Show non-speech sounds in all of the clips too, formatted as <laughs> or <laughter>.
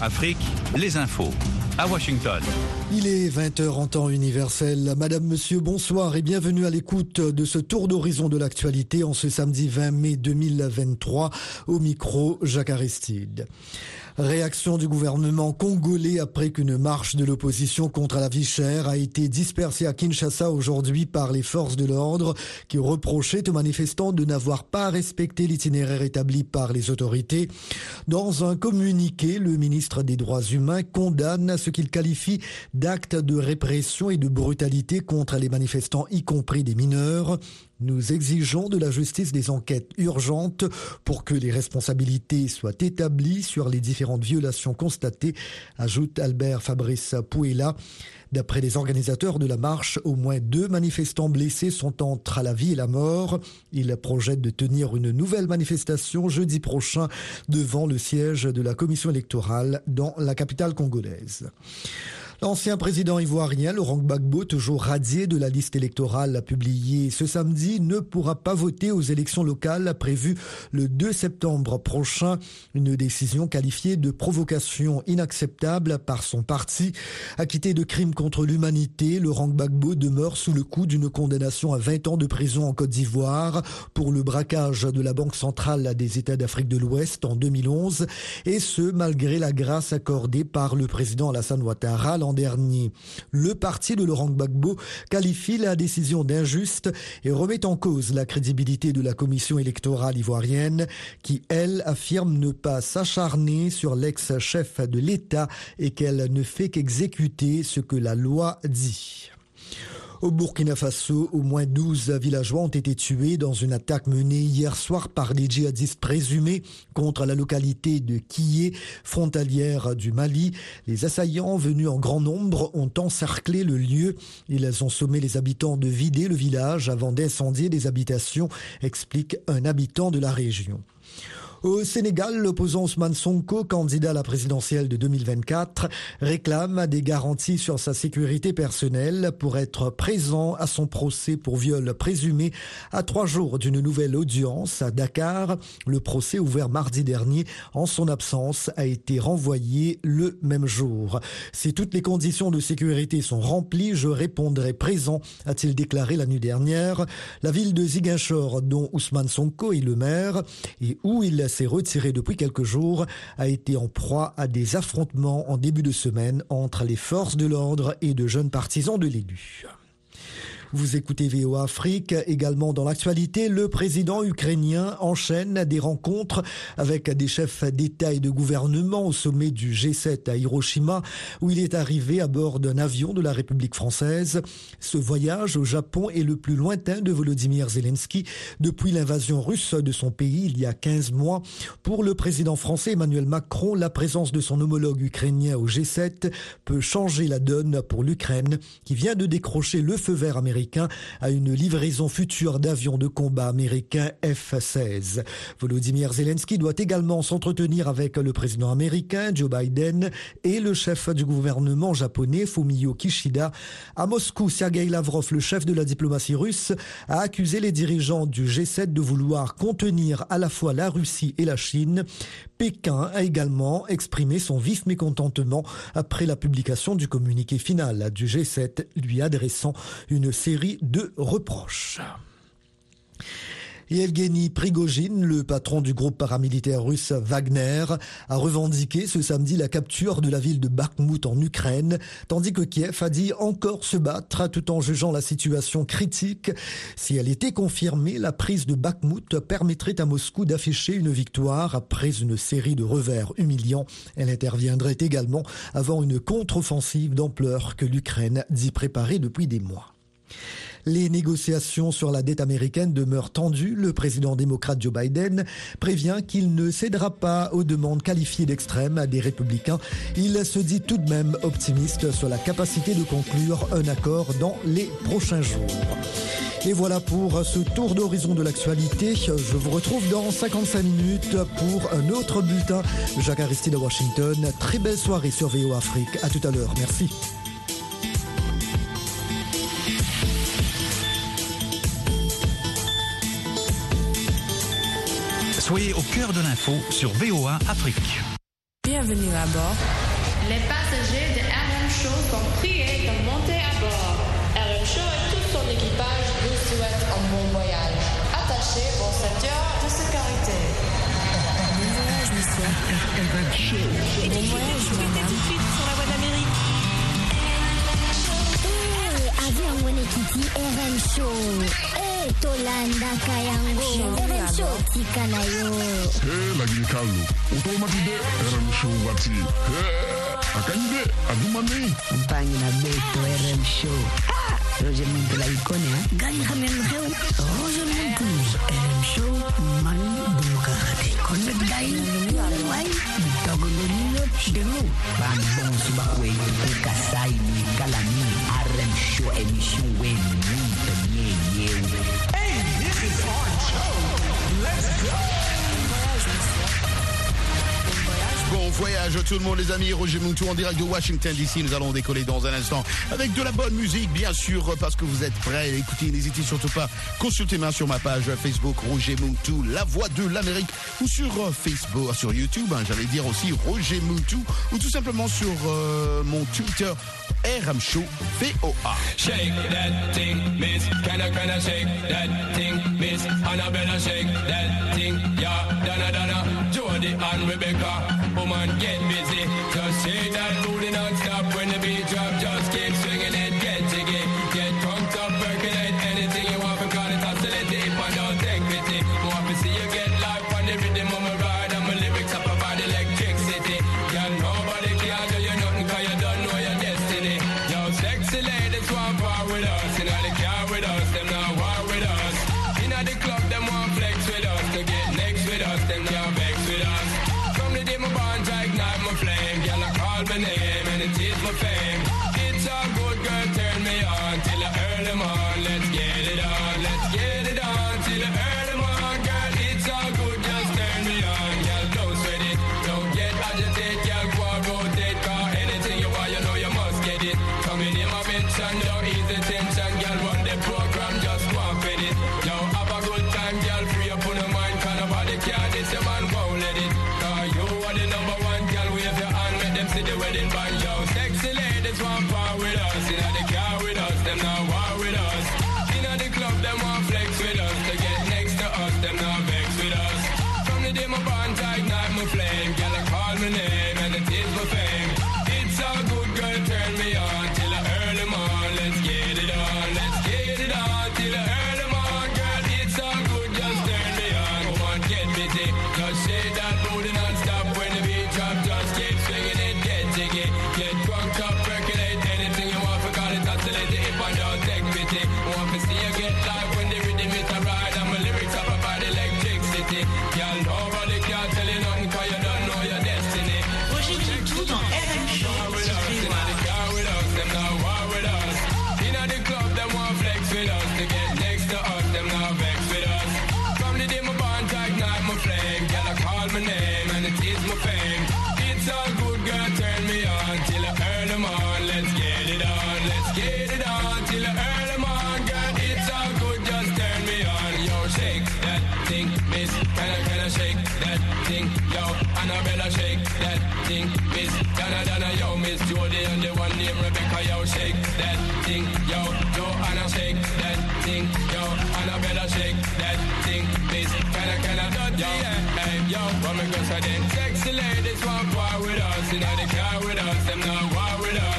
Afrique, les infos à Washington. Il est 20h en temps universel. Madame, Monsieur, bonsoir et bienvenue à l'écoute de ce tour d'horizon de l'actualité en ce samedi 20 mai 2023 au micro Jacques Aristide. Réaction du gouvernement congolais après qu'une marche de l'opposition contre la vie chère a été dispersée à Kinshasa aujourd'hui par les forces de l'ordre qui reprochaient aux manifestants de n'avoir pas respecté l'itinéraire établi par les autorités. Dans un communiqué, le ministre des Droits humains condamne ce qu'il qualifie d'actes de répression et de brutalité contre les manifestants, y compris des mineurs. Nous exigeons de la justice des enquêtes urgentes pour que les responsabilités soient établies sur les différentes violations constatées, ajoute Albert Fabrice Pouella. D'après les organisateurs de la marche, au moins deux manifestants blessés sont entre la vie et la mort. Ils projettent de tenir une nouvelle manifestation jeudi prochain devant le siège de la commission électorale dans la capitale congolaise. L'ancien président ivoirien Laurent Gbagbo, toujours radié de la liste électorale publiée ce samedi, ne pourra pas voter aux élections locales prévues le 2 septembre prochain. Une décision qualifiée de provocation inacceptable par son parti. Acquitté de crimes contre l'humanité, Laurent Gbagbo demeure sous le coup d'une condamnation à 20 ans de prison en Côte d'Ivoire pour le braquage de la Banque centrale des États d'Afrique de l'Ouest en 2011, et ce malgré la grâce accordée par le président Alassane Ouattara Le parti de Laurent Gbagbo qualifie la décision d'injuste et remet en cause la crédibilité de la commission électorale ivoirienne qui, elle, affirme ne pas s'acharner sur l'ex-chef de l'État et qu'elle ne fait qu'exécuter ce que la loi dit. Au Burkina Faso, au moins 12 villageois ont été tués dans une attaque menée hier soir par des djihadistes présumés contre la localité de Kiyé, frontalière du Mali. Les assaillants venus en grand nombre ont encerclé le lieu. Ils ont sommé les habitants de vider le village avant d'incendier des habitations, explique un habitant de la région. Au Sénégal, l'opposant Ousmane Sonko, candidat à la présidentielle de 2024, réclame des garanties sur sa sécurité personnelle pour être présent à son procès pour viol présumé à trois jours d'une nouvelle audience à Dakar. Le procès ouvert mardi dernier en son absence a été renvoyé le même jour. Si toutes les conditions de sécurité sont remplies, je répondrai présent, a-t-il déclaré la nuit dernière. La ville de Ziguinchor, dont Ousmane Sonko est le maire, et où il s'est retiré depuis quelques jours, a été en proie à des affrontements en début de semaine entre les forces de l'ordre et de jeunes partisans de l'élu. Vous écoutez VOA Afrique. Également dans l'actualité, le président ukrainien enchaîne des rencontres avec des chefs d'État et de gouvernement au sommet du G7 à Hiroshima, où il est arrivé à bord d'un avion de la République française. Ce voyage au Japon est le plus lointain de Volodymyr Zelensky depuis l'invasion russe de son pays il y a 15 mois. Pour le président français Emmanuel Macron, la présence de son homologue ukrainien au G7 peut changer la donne pour l'Ukraine, qui vient de décrocher le feu vert américain à une livraison future d'avions de combat américains F-16. Volodymyr Zelensky doit également s'entretenir avec le président américain Joe Biden et le chef du gouvernement japonais Fumio Kishida. À Moscou, Sergei Lavrov, le chef de la diplomatie russe, a accusé les dirigeants du G7 de vouloir contenir à la fois la Russie et la Chine. Pékin a également exprimé son vif mécontentement après la publication du communiqué final du G7 lui adressant une série de reproches. Yevgeny Prigogine, le patron du groupe paramilitaire russe Wagner, a revendiqué ce samedi la capture de la ville de Bakhmut en Ukraine, tandis que Kiev a dit encore se battre tout en jugeant la situation critique. Si elle était confirmée, la prise de Bakhmut permettrait à Moscou d'afficher une victoire après une série de revers humiliants. Elle interviendrait également avant une contre-offensive d'ampleur que l'Ukraine dit préparer depuis des mois. Les négociations sur la dette américaine demeurent tendues. Le président démocrate Joe Biden prévient qu'il ne cédera pas aux demandes qualifiées d'extrêmes des républicains. Il se dit tout de même optimiste sur la capacité de conclure un accord dans les prochains jours. Et voilà pour ce tour d'horizon de l'actualité. Je vous retrouve dans 55 minutes pour un autre bulletin. Jacques Aristide à Washington. Très belle soirée sur VO Afrique. À tout à l'heure. Merci. Soyez au cœur de l'info sur VOA Afrique. Bienvenue à bord. Les passagers de RM Show sont priés de monter à bord. RM Show et tout son équipage vous souhaitent un bon voyage. Attachez vos ceintures de sécurité. Bon voyage, monsieur. RM Show. Et bon voyage, madame. tout de suite sur la voie d'Amérique. Avec euh, RM Show. tolandaka Show, tika na yo elagili kalu otokomaki nde rm show wati Hey, nde aduma nei na beto rm show roger montela ikone gali hamenreu roger montel rm show man dumukakati konne dai wai togololilo demo bandon suba kwenye kukasai mikalami rm show emission weni mwito nye yewe Bon voyage à tout le monde les amis, Roger Moutou en direct de Washington DC, nous allons décoller dans un instant avec de la bonne musique bien sûr parce que vous êtes prêts, écoutez, n'hésitez surtout pas, consultez moi sur ma page Facebook Roger Moutou, la voix de l'Amérique ou sur euh, Facebook, sur YouTube, hein, j'allais dire aussi Roger Moutou ou tout simplement sur euh, mon Twitter RM Show VOA. Shake that thing, miss, can I, that thing, miss, thing, and Rebecca. Come on, get busy. to the wedding band, yo. Sexy ladies want thing. Miss Donna Donna, yo, Miss Jody and the one named Rebecca, yo, shake that thing, yo, Joanna, shake that thing, yo, Annabella, shake that thing. Miss Kinda Kinda, yo, hey, yo, woman, go so them sexy ladies want war with us, you know they care with us, them not war with us.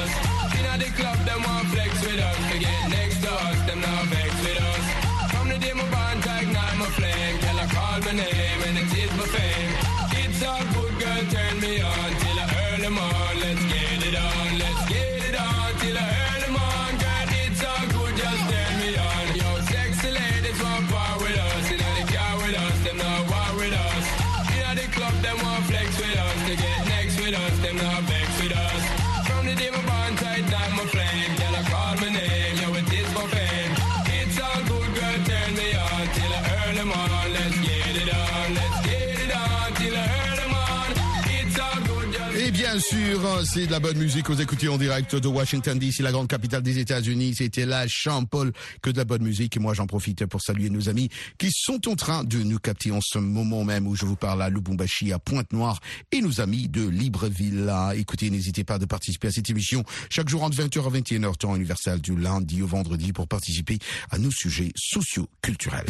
Sûr, c'est de la bonne musique. Vous écoutez en direct de Washington DC, la grande capitale des États-Unis. C'était la Champol que de la bonne musique. Et moi, j'en profite pour saluer nos amis qui sont en train de nous capter en ce moment même où je vous parle à Lubumbashi, à Pointe-Noire et nos amis de Libreville. Écoutez, n'hésitez pas de participer à cette émission chaque jour entre 20h à 21h, temps universel du lundi au vendredi pour participer à nos sujets socio-culturels.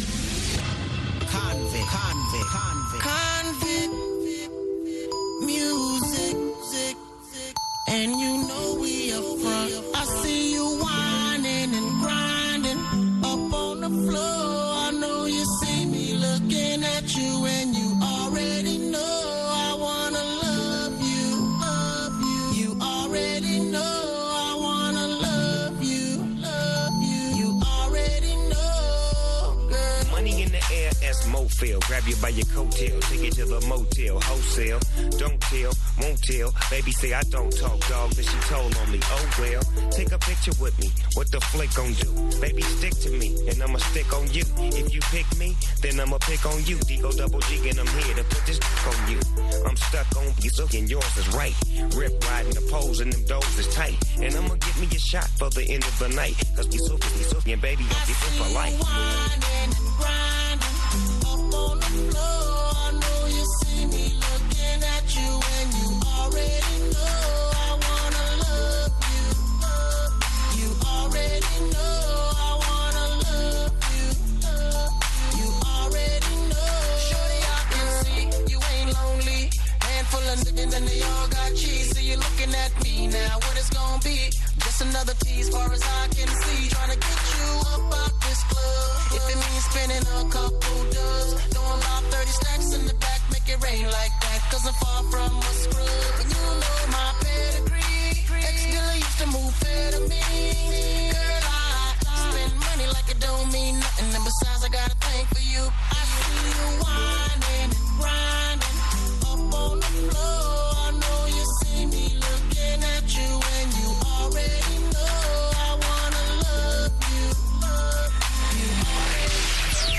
And you Grab you by your coattail, take it to the motel, wholesale. Don't tell, won't tell. Baby say I don't talk, dog, then she told on me. Oh well, take a picture with me. What the flick gon' do? Baby, stick to me, and I'ma stick on you. If you pick me, then I'ma pick on you. Digo double G, and I'm here to put this <laughs> on you. I'm stuck on you, so and yours is right. Rip riding the poles, and them doors is tight. And I'ma get me a shot for the end of the night. Cause we so, we so, and baby, I'm for life.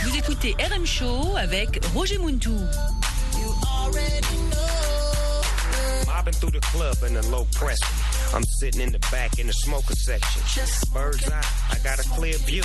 Vous écoutez RM Show avec Roger Muntou. Mobbing through the club in a low press. I'm sitting in the back in the smoker section. Bird's eye, I got a clear view.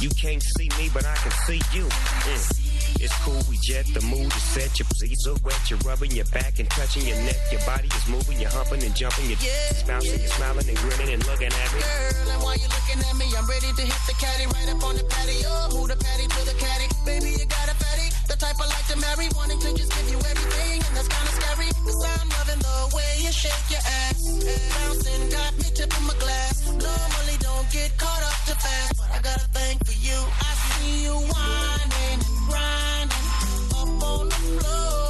You can't see me, but I can see you. Mm. It's cool, we jet, the mood is set. Your feet so wet, you're rubbing your back and touching your neck. Your body is moving, you're humping and jumping. You're bouncing, you're smiling and grinning and looking at me. Girl, and while you're looking at me, I'm ready to hit the caddy right up on the patio. Move the patty to the caddy. Baby, you got a fatty. The type I like to marry. Wanting to just give you everything, and that's kinda scary. Cause I'm loving the way you shake your ass. Bouncing got me tipping my glass. Normally don't get caught up too fast. But I got a thing for you. I see you whining and grinding up on the floor.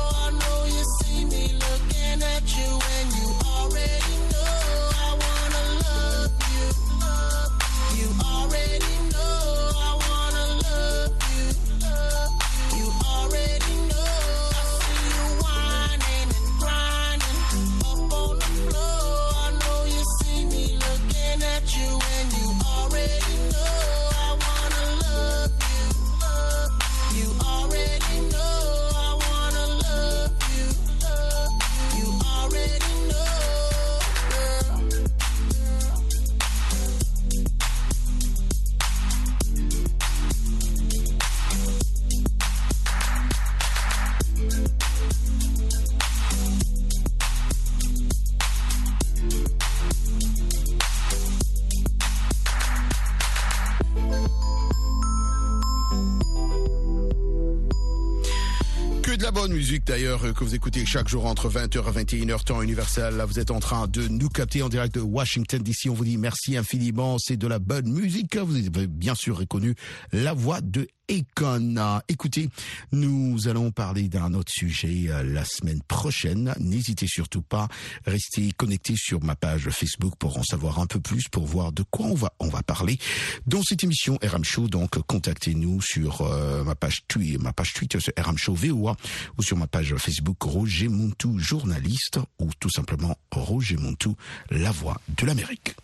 Musique d'ailleurs euh, que vous écoutez chaque jour entre 20h et 21h temps universel. Là, vous êtes en train de nous capter en direct de Washington DC. On vous dit merci infiniment. C'est de la bonne musique. Vous avez bien sûr reconnu la voix de Écoutez, nous allons parler d'un autre sujet euh, la semaine prochaine. N'hésitez surtout pas, restez connectés sur ma page Facebook pour en savoir un peu plus, pour voir de quoi on va on va parler dans cette émission RM Show. Donc, contactez-nous sur euh, ma page Twitter, ma page Twitter RM Show VOA ou sur ma page Facebook Roger Montou journaliste ou tout simplement Roger Montou, la voix de l'Amérique.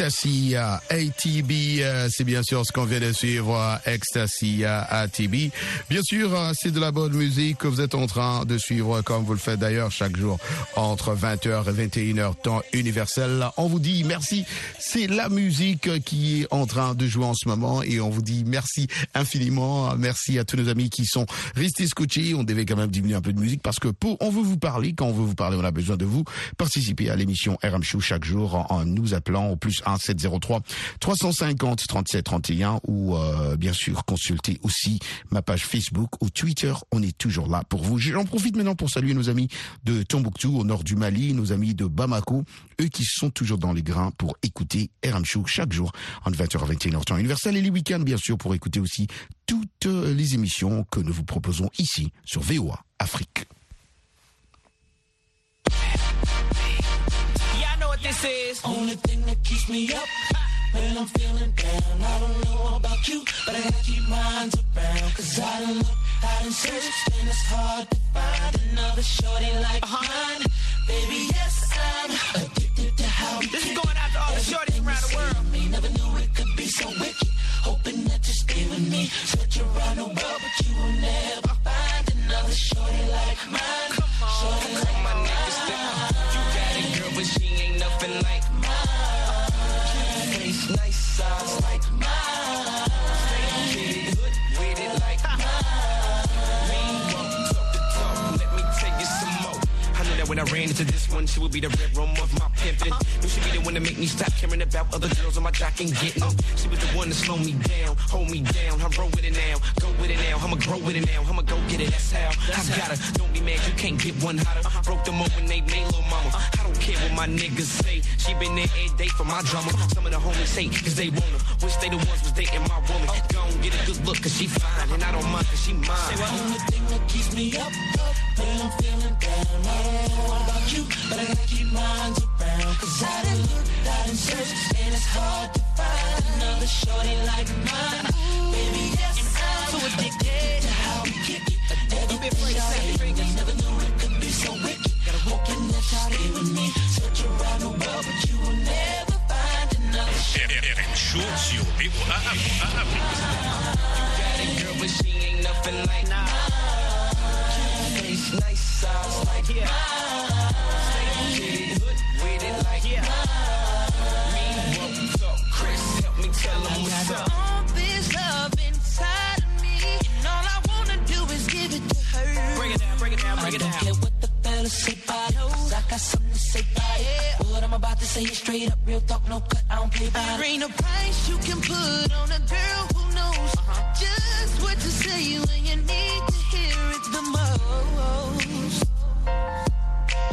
Ecstasy ATB, euh, c'est bien sûr ce qu'on vient de suivre, Ecstasy ATB. Bien sûr, euh, c'est de la bonne musique que vous êtes en train de suivre, comme vous le faites d'ailleurs chaque jour entre 20h et 21h, temps universel. On vous dit merci, c'est la musique qui est en train de jouer en ce moment et on vous dit merci infiniment. Merci à tous nos amis qui sont restés scotchés. On devait quand même diminuer un peu de musique parce que pour, on veut vous parler. Quand on veut vous parler, on a besoin de vous. Participer à l'émission RM Show chaque jour en, nous appelant au plus 1 703 350 37 31 ou euh, bien sûr consulter aussi ma page Facebook ou Twitter. On est toujours là pour vous. J'en profite maintenant pour saluer nos amis de Tombouctou au nord du Mali, nos amis de Bamako, eux qui sont toujours dans les grains pour écouter RM Show chaque jour entre 20h à 21h temps universel et les week-ends bien sûr pour écouter aussi toutes les émissions que nous vous proposons ici sur VOA Afrique. Yeah, I know what this is. Only thing that keeps me up when I'm feeling down. I don't know about you, but I gotta keep minds around. Cause I done look, I done searched, and it's hard to find another shorty like uh-huh. mine. Baby, yes, I'm one, she would be the red room of my pimpin'. Knew she'd be the one to make me stop caring about other girls on my jock and getting them. She was the one to slow me down, hold me down. I roll with it now, go with it now. I'ma grow with it now, I'ma go get it. That's how I got her. Don't be mad, you can't get one hotter. Broke them up when they made little mama. I don't care what my niggas say. She been there every day for my drama. Some of the homies say, cause they want her. Wish they the ones was dating my woman. And get a good look, cause she fine. And I don't mind, cause she mine. The Only thing that keeps me up, up I'm feeling down. I don't know about you, but I gotta keep around. Cause I done look, I done search, and it's hard to find another shorty like mine. Baby, yes, I'm so addicted to how we kick it. Shot we never knew it could be so wicked. Hoping that you stay with me. Search around the world, but you will never find another shorty. Show sur VOA Afrique. You got it, girl, but she ain't nothing like mine. Nice, size like mine. Straight hood with it like mine. Mean one, talk, Chris, help me tell 'em what's up. All this love inside of me, and all I wanna do is give it to her. Break it down, break it down, break it I down. don't care what the fellas say about I got something to say about it. What I'm about to say is straight up, real talk, no cut, I don't play about it. There ain't a price you can put on a girl who knows just what to say when you need to hear it the most.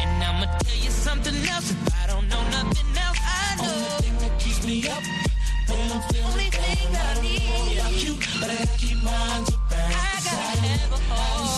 And I'ma tell you something else, if I don't know nothing else, I know. Only thing that keeps me up when I'm feeling Only thing I need about you, but I gotta keep minds around. I gotta have a heart.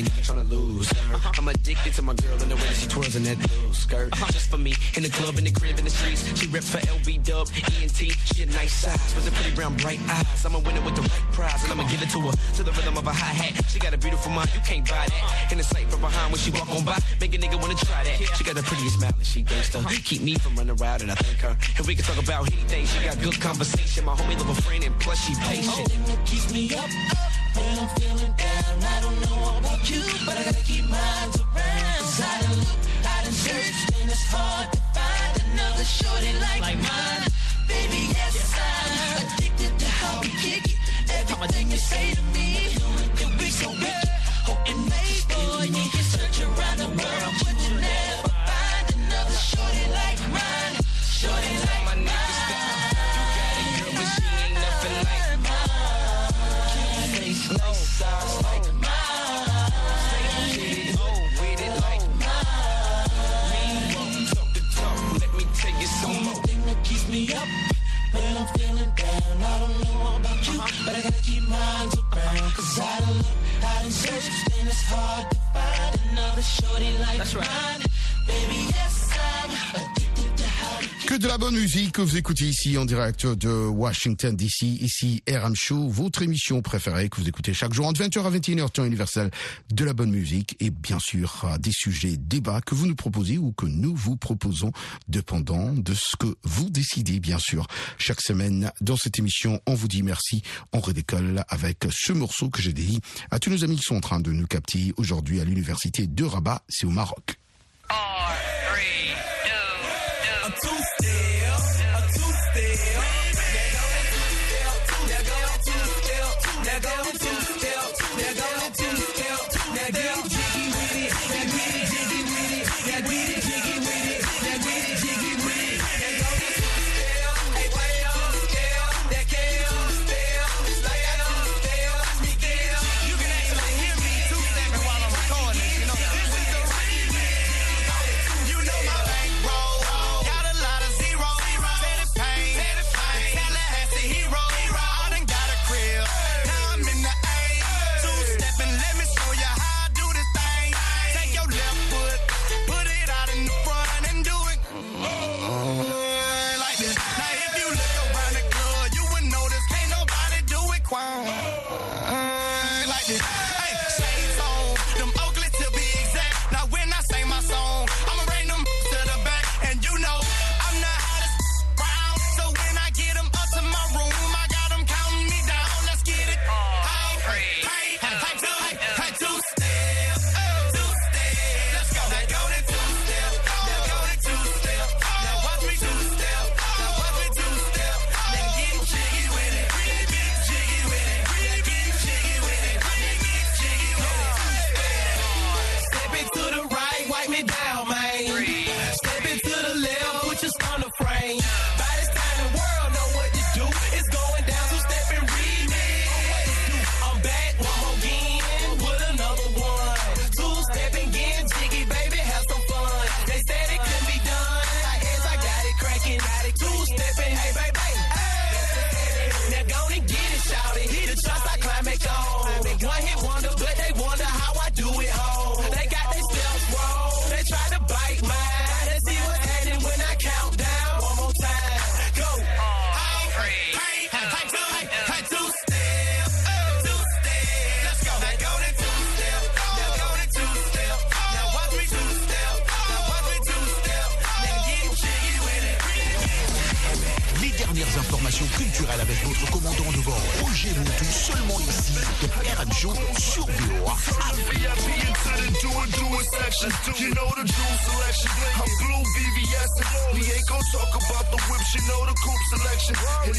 Ain't even tryna lose. her. Uh-huh. I'm addicted to my girl and the way that she twirls in that blue skirt. Uh-huh. Just for me, in the club, in the crib, in the streets. She rips for LB Dub, ENT. She a nice size, with a pretty brown, bright eyes. I'ma win it with the right prize, and I'ma give it to her to the rhythm of a hi hat. She got a beautiful mind, you can't buy that. In the sight from behind when she walk on by, make a nigga wanna try that. She got the prettiest smile and she gangsta. Uh-huh. Keep me from running wild and I thank her. And we can talk about anything. She got good conversation. My homie love a friend and plus she patient. thing that keeps me up, up when I'm feeling down. I don't know about you, but I gotta keep minds around. 'Cause I done look, I done searched, and it's hard to find another shorty like, mine. Baby, yes, I'm addicted to how we kick it. Everything you say to me, it be so wicked. Hoping maybe you can search around the world, but you never find another shorty like mine. Que vous écoutez ici en direct de Washington DC, ici RM Show, votre émission préférée que vous écoutez chaque jour entre 20h à 21h temps universel de la bonne musique et bien sûr euh, des sujets débats que vous nous proposez ou que nous vous proposons dépendant de ce que vous décidez bien sûr. Chaque semaine dans cette émission, on vous dit merci, on redécolle avec ce morceau que j'ai dédié à tous nos amis qui sont en train de nous capter aujourd'hui à l'université de Rabat, c'est au Maroc. Votre commandant de Roger seulement ici, de sur. You know the selection. Blue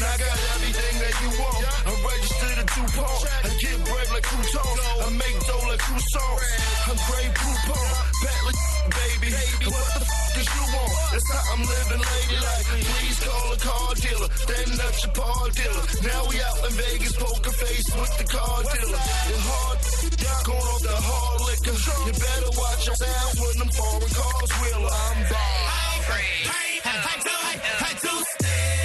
like like like baby. What the? That's how I'm living ladylike. Please call a car dealer. Then up your paw dealer. Now we out in Vegas, poker face with the car dealer. The hard going off the hard liquor. You better watch your sound when them foreign cars wheel. I'm bald. Hey, hey, hey, two, hey, hey, two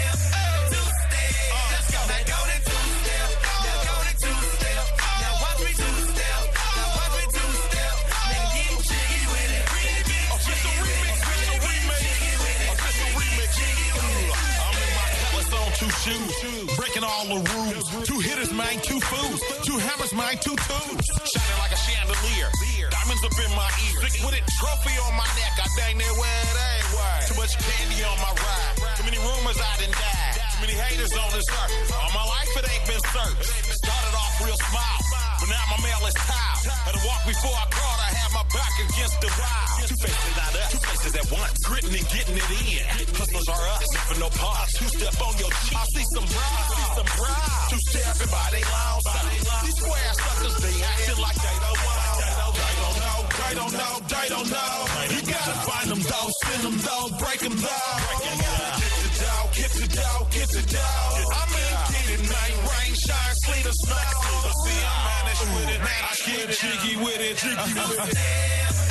shoes, breaking all the rules. Two hitters, man, two fools. Two hammers, man, two tools. Shining like a chandelier. Diamonds up in my ear. Stick with it, trophy on my neck. I dang near where it ain't. Word. Too much candy on my ride. Too many rumors I done died. Too many haters on this earth. All my life it ain't been searched. Started off real small, but now my mail is tiled. Had to walk before I crawled. I had my back against the wall. Two faces, not us. Two faces at once. Gritting and getting it in. Hustlers are us. Never no pause. Two step on your cheek. I see some. I see some bras. Two stepping by they lounge. These square suckers, they acting like they don't don't know. They don't know. They don't know. You gotta find them though. Send them though. Break them though. Get the dough. Get the dough. Get the dough. I'm in get it. Night rain, shine, sleet or snow. See, I manage with it. I get jiggy with it. Jiggy with it.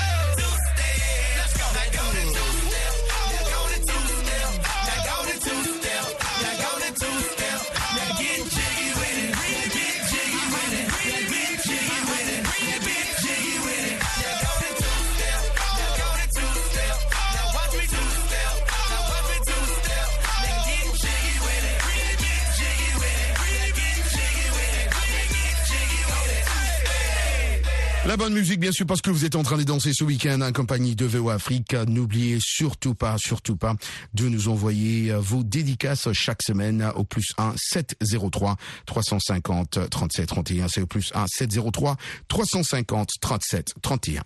La bonne musique, bien sûr, parce que vous êtes en train de danser ce week-end en compagnie de VO Afrique. N'oubliez surtout pas, surtout pas de nous envoyer euh, vos dédicaces chaque semaine au plus 1 703 350 37 31. C'est au plus 1 703 350 37 31.